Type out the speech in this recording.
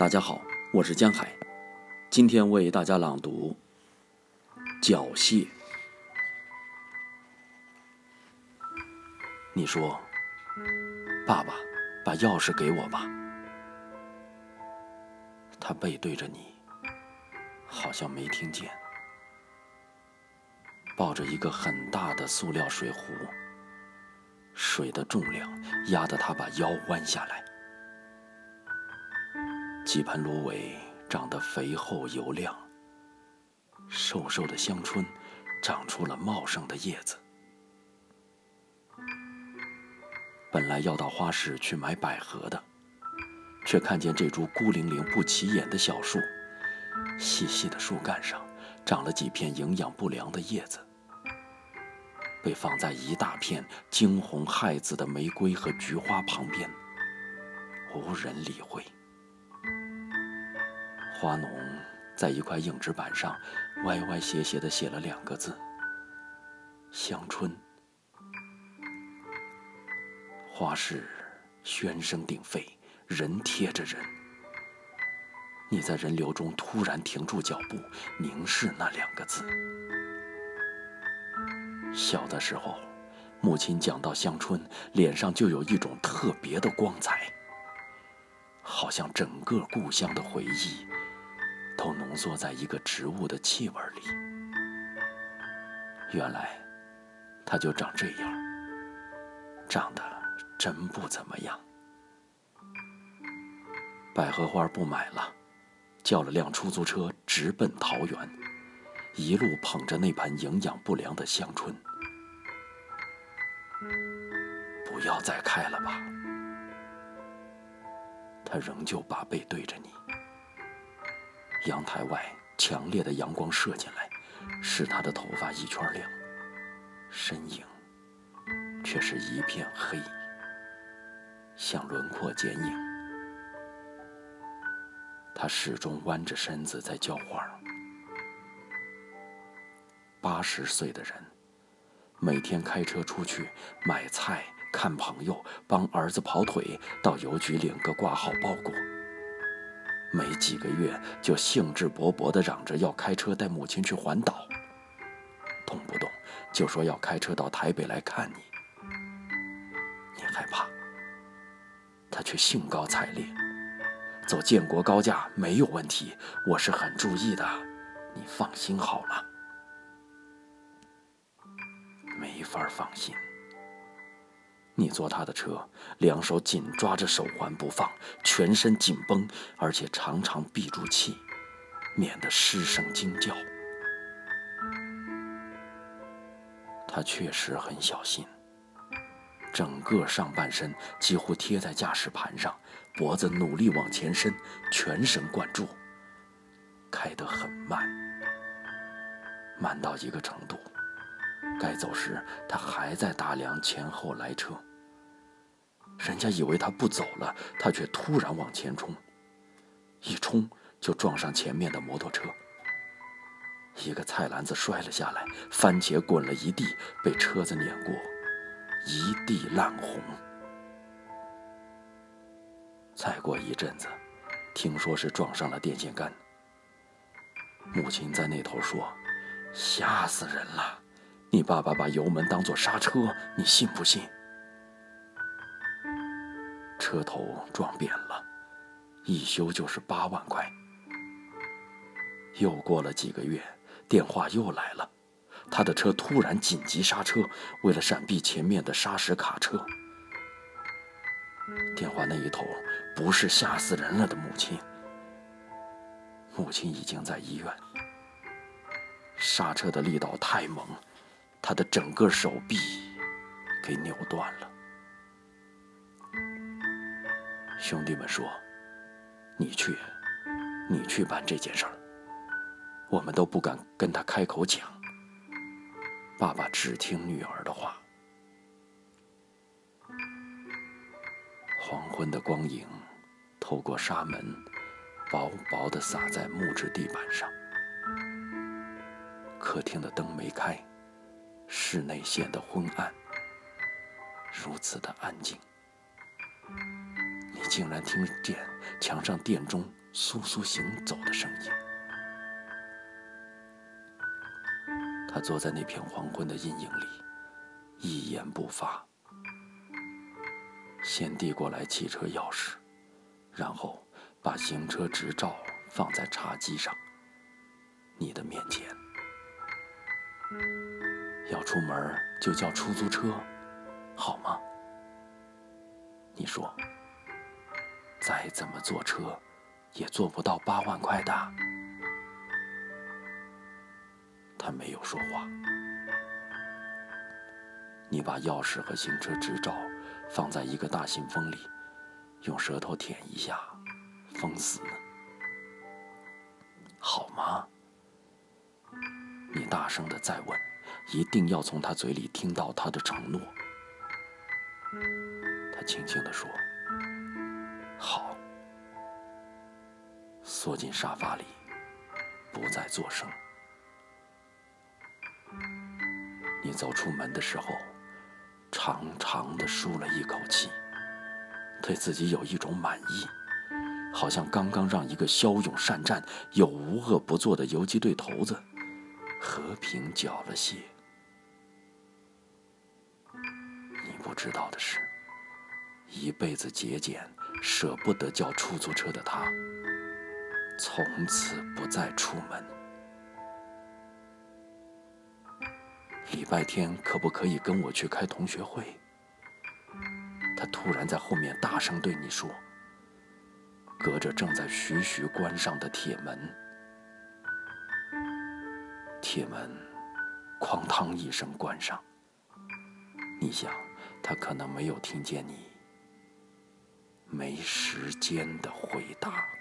大家好，我是江海，今天为大家朗读《缴械》。你说：“爸爸，把钥匙给我吧。”他背对着你，好像没听见，抱着一个很大的塑料水壶，水的重量压得他把腰弯下来。几盆芦苇长得肥厚油亮，瘦瘦的香椿长出了茂盛的叶子。本来要到花市去买百合的，却看见这株孤零零不起眼的小树，细细的树干上长了几片营养不良的叶子，被放在一大片惊鸿骇紫的玫瑰和菊花旁边，无人理会。花农在一块硬纸板上歪歪斜斜地写了两个字：“香椿。”花市喧声鼎沸，人贴着人。你在人流中突然停住脚步，凝视那两个字。小的时候，母亲讲到香椿，脸上就有一种特别的光彩，好像整个故乡的回忆。都浓缩在一个植物的气味里。原来，它就长这样，长得真不怎么样。百合花不买了，叫了辆出租车直奔桃园，一路捧着那盆营养不良的香椿。不要再开了吧，他仍旧把背对着你。阳台外强烈的阳光射进来，使他的头发一圈亮，身影却是一片黑，像轮廓剪影。他始终弯着身子在浇花。八十岁的人，每天开车出去买菜、看朋友、帮儿子跑腿，到邮局领个挂号包裹。没几个月，就兴致勃勃地嚷着要开车带母亲去环岛，动不动就说要开车到台北来看你。你害怕，他却兴高采烈，走建国高架没有问题，我是很注意的，你放心好了。没法放心。你坐他的车，两手紧抓着手环不放，全身紧绷，而且常常闭住气，免得失声惊叫。他确实很小心，整个上半身几乎贴在驾驶盘上，脖子努力往前伸，全神贯注，开得很慢，慢到一个程度。该走时，他还在打量前后来车。人家以为他不走了，他却突然往前冲，一冲就撞上前面的摩托车，一个菜篮子摔了下来，番茄滚了一地，被车子碾过，一地烂红。再过一阵子，听说是撞上了电线杆。母亲在那头说：“吓死人了。”你爸爸把油门当作刹车，你信不信？车头撞扁了，一修就是八万块。又过了几个月，电话又来了，他的车突然紧急刹车，为了闪避前面的砂石卡车。电话那一头不是吓死人了的母亲，母亲已经在医院。刹车的力道太猛。他的整个手臂给扭断了。兄弟们说：“你去，你去办这件事儿。”我们都不敢跟他开口讲。爸爸只听女儿的话。黄昏的光影透过纱门，薄薄的洒在木质地板上。客厅的灯没开。室内显得昏暗，如此的安静，竟然听见墙上电钟簌簌行走的声音。他坐在那片黄昏的阴影里，一言不发。先递过来汽车钥匙，然后把行车执照放在茶几上，你的面前。要出门就叫出租车，好吗？你说，再怎么坐车，也坐不到八万块的。他没有说话。你把钥匙和行车执照放在一个大信封里，用舌头舔一下，封死，好吗？你大声的再问，一定要从他嘴里听到他的承诺。他轻轻地说：“好。”缩进沙发里，不再作声。你走出门的时候，长长的舒了一口气，对自己有一种满意，好像刚刚让一个骁勇善战又无恶不作的游击队头子和平缴了械。你不知道的是，一辈子节俭、舍不得叫出租车的他，从此不再出门。礼拜天可不可以跟我去开同学会？他突然在后面大声对你说，隔着正在徐徐关上的铁门，铁门哐当一声关上。你想，他可能没有听见你没时间的回答。